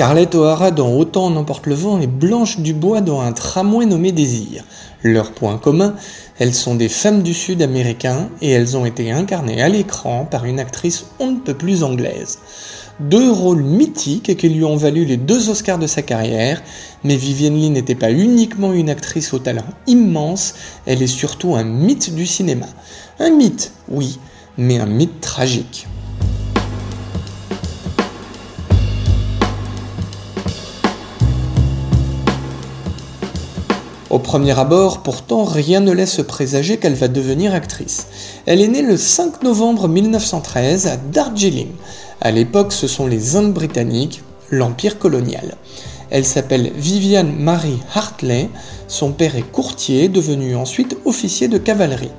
Scarlett O'Hara dans Autant en emporte le vent et Blanche Dubois dans un tramway nommé Désir. Leur point commun, elles sont des femmes du Sud américain et elles ont été incarnées à l'écran par une actrice on ne peut plus anglaise. Deux rôles mythiques qui lui ont valu les deux Oscars de sa carrière, mais Vivienne Lee n'était pas uniquement une actrice au talent immense, elle est surtout un mythe du cinéma. Un mythe, oui, mais un mythe tragique. Au premier abord, pourtant, rien ne laisse présager qu'elle va devenir actrice. Elle est née le 5 novembre 1913 à Darjeeling. À l'époque, ce sont les Indes britanniques, l'empire colonial. Elle s'appelle Viviane Marie Hartley. Son père est courtier, devenu ensuite officier de cavalerie.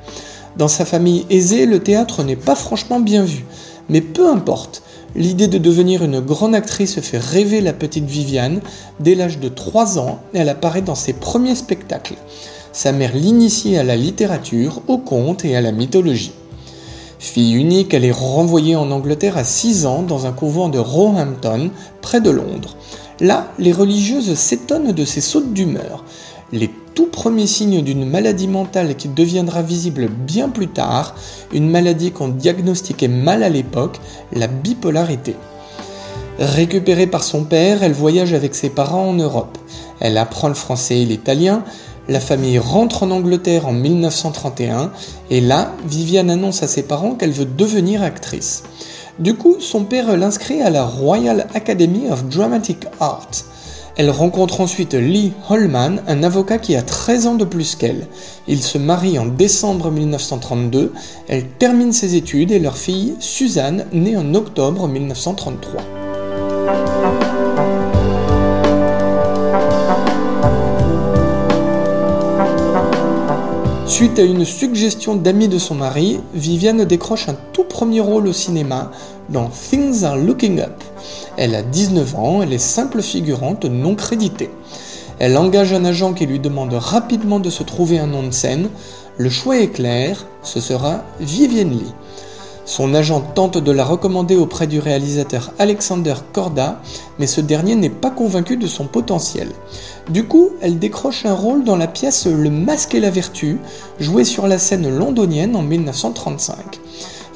Dans sa famille aisée, le théâtre n'est pas franchement bien vu. Mais peu importe, L'idée de devenir une grande actrice fait rêver la petite Viviane. Dès l'âge de 3 ans, elle apparaît dans ses premiers spectacles. Sa mère l'initie à la littérature, au conte et à la mythologie. Fille unique, elle est renvoyée en Angleterre à 6 ans dans un couvent de Roehampton, près de Londres. Là, les religieuses s'étonnent de ses sautes d'humeur. Tout premiers signes d'une maladie mentale qui deviendra visible bien plus tard, une maladie qu'on diagnostiquait mal à l'époque, la bipolarité. Récupérée par son père, elle voyage avec ses parents en Europe. Elle apprend le français et l'italien. La famille rentre en Angleterre en 1931 et là, Viviane annonce à ses parents qu'elle veut devenir actrice. Du coup, son père l'inscrit à la Royal Academy of Dramatic Art. Elle rencontre ensuite Lee Holman, un avocat qui a 13 ans de plus qu'elle. Ils se marient en décembre 1932, elle termine ses études et leur fille, Suzanne, naît en octobre 1933. Suite à une suggestion d'amis de son mari, Viviane décroche un tout premier rôle au cinéma dans Things Are Looking Up. Elle a 19 ans, elle est simple figurante non créditée. Elle engage un agent qui lui demande rapidement de se trouver un nom de scène. Le choix est clair, ce sera Vivienne Lee. Son agent tente de la recommander auprès du réalisateur Alexander Korda, mais ce dernier n'est pas convaincu de son potentiel. Du coup, elle décroche un rôle dans la pièce Le Masque et la Vertu, jouée sur la scène londonienne en 1935.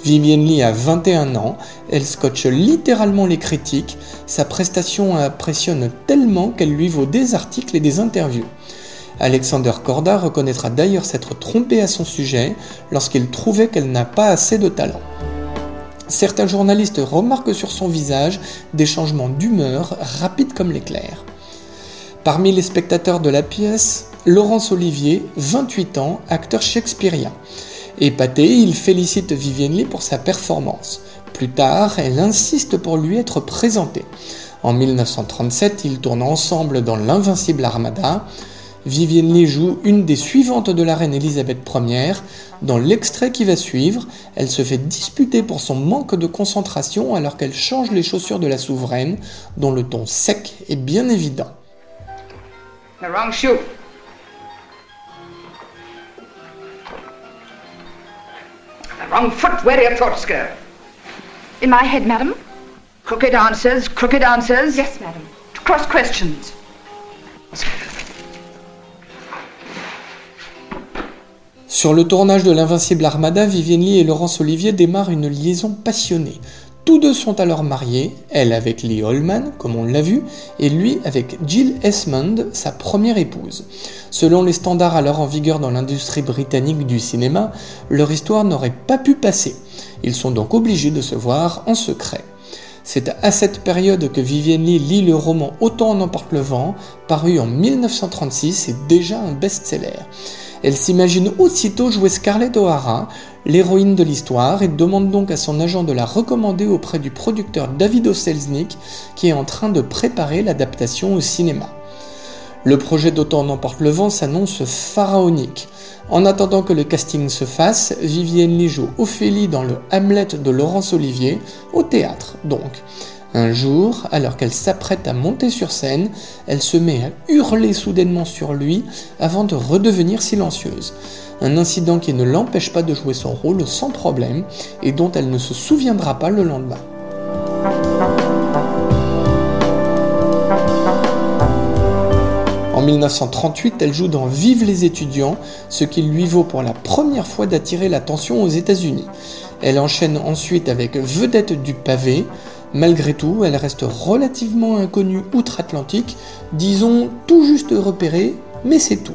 Vivienne Lee a 21 ans, elle scotche littéralement les critiques, sa prestation impressionne tellement qu'elle lui vaut des articles et des interviews. Alexander Korda reconnaîtra d'ailleurs s'être trompé à son sujet lorsqu'il trouvait qu'elle n'a pas assez de talent. Certains journalistes remarquent sur son visage des changements d'humeur rapides comme l'éclair. Parmi les spectateurs de la pièce, Laurence Olivier, 28 ans, acteur shakespearien. Épaté, il félicite Vivienne Lee pour sa performance. Plus tard, elle insiste pour lui être présentée. En 1937, ils tournent ensemble dans L'Invincible Armada. Vivienne Lee joue une des suivantes de la reine Elisabeth Ier. Dans l'extrait qui va suivre, elle se fait disputer pour son manque de concentration alors qu'elle change les chaussures de la souveraine, dont le ton sec est bien évident. Wrong foot. Wear your throat skirt. In my head, madam? Crooked answers, crooked answers. Yes, madam. Cross questions. Sur le tournage de l'Invincible Armada, Vivienne Lee et Laurence Olivier démarrent une liaison passionnée. Tous deux sont alors mariés, elle avec Lee Holman, comme on l'a vu, et lui avec Jill Esmond, sa première épouse. Selon les standards alors en vigueur dans l'industrie britannique du cinéma, leur histoire n'aurait pas pu passer. Ils sont donc obligés de se voir en secret. C'est à cette période que Vivienne Lee lit le roman Autant en emporte le vent, paru en 1936 et déjà un best-seller. Elle s'imagine aussitôt jouer Scarlett O'Hara, l'héroïne de l'histoire, et demande donc à son agent de la recommander auprès du producteur David Selznick, qui est en train de préparer l'adaptation au cinéma. Le projet d'Autant n'emporte le vent s'annonce pharaonique. En attendant que le casting se fasse, Vivienne Lee joue Ophélie dans le Hamlet de Laurence Olivier, au théâtre donc. Un jour, alors qu'elle s'apprête à monter sur scène, elle se met à hurler soudainement sur lui avant de redevenir silencieuse. Un incident qui ne l'empêche pas de jouer son rôle sans problème et dont elle ne se souviendra pas le lendemain. 1938, elle joue dans Vive les étudiants, ce qui lui vaut pour la première fois d'attirer l'attention aux États-Unis. Elle enchaîne ensuite avec Vedette du pavé. Malgré tout, elle reste relativement inconnue outre-Atlantique, disons tout juste repérée, mais c'est tout.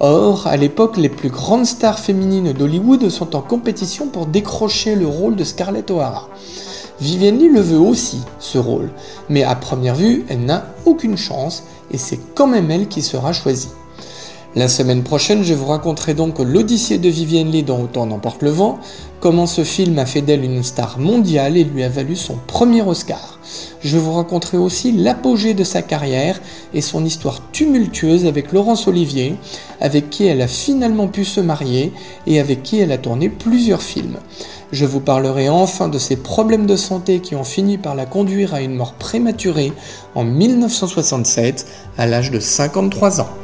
Or, à l'époque, les plus grandes stars féminines d'Hollywood sont en compétition pour décrocher le rôle de Scarlett O'Hara. Vivienne Lee le veut aussi, ce rôle, mais à première vue, elle n'a aucune chance et c'est quand même elle qui sera choisie. La semaine prochaine, je vous raconterai donc l'Odyssée de Vivienne Lee dans Autant n'emporte le vent, comment ce film a fait d'elle une star mondiale et lui a valu son premier Oscar. Je vous raconterai aussi l'apogée de sa carrière et son histoire tumultueuse avec Laurence Olivier, avec qui elle a finalement pu se marier et avec qui elle a tourné plusieurs films. Je vous parlerai enfin de ses problèmes de santé qui ont fini par la conduire à une mort prématurée en 1967 à l'âge de 53 ans.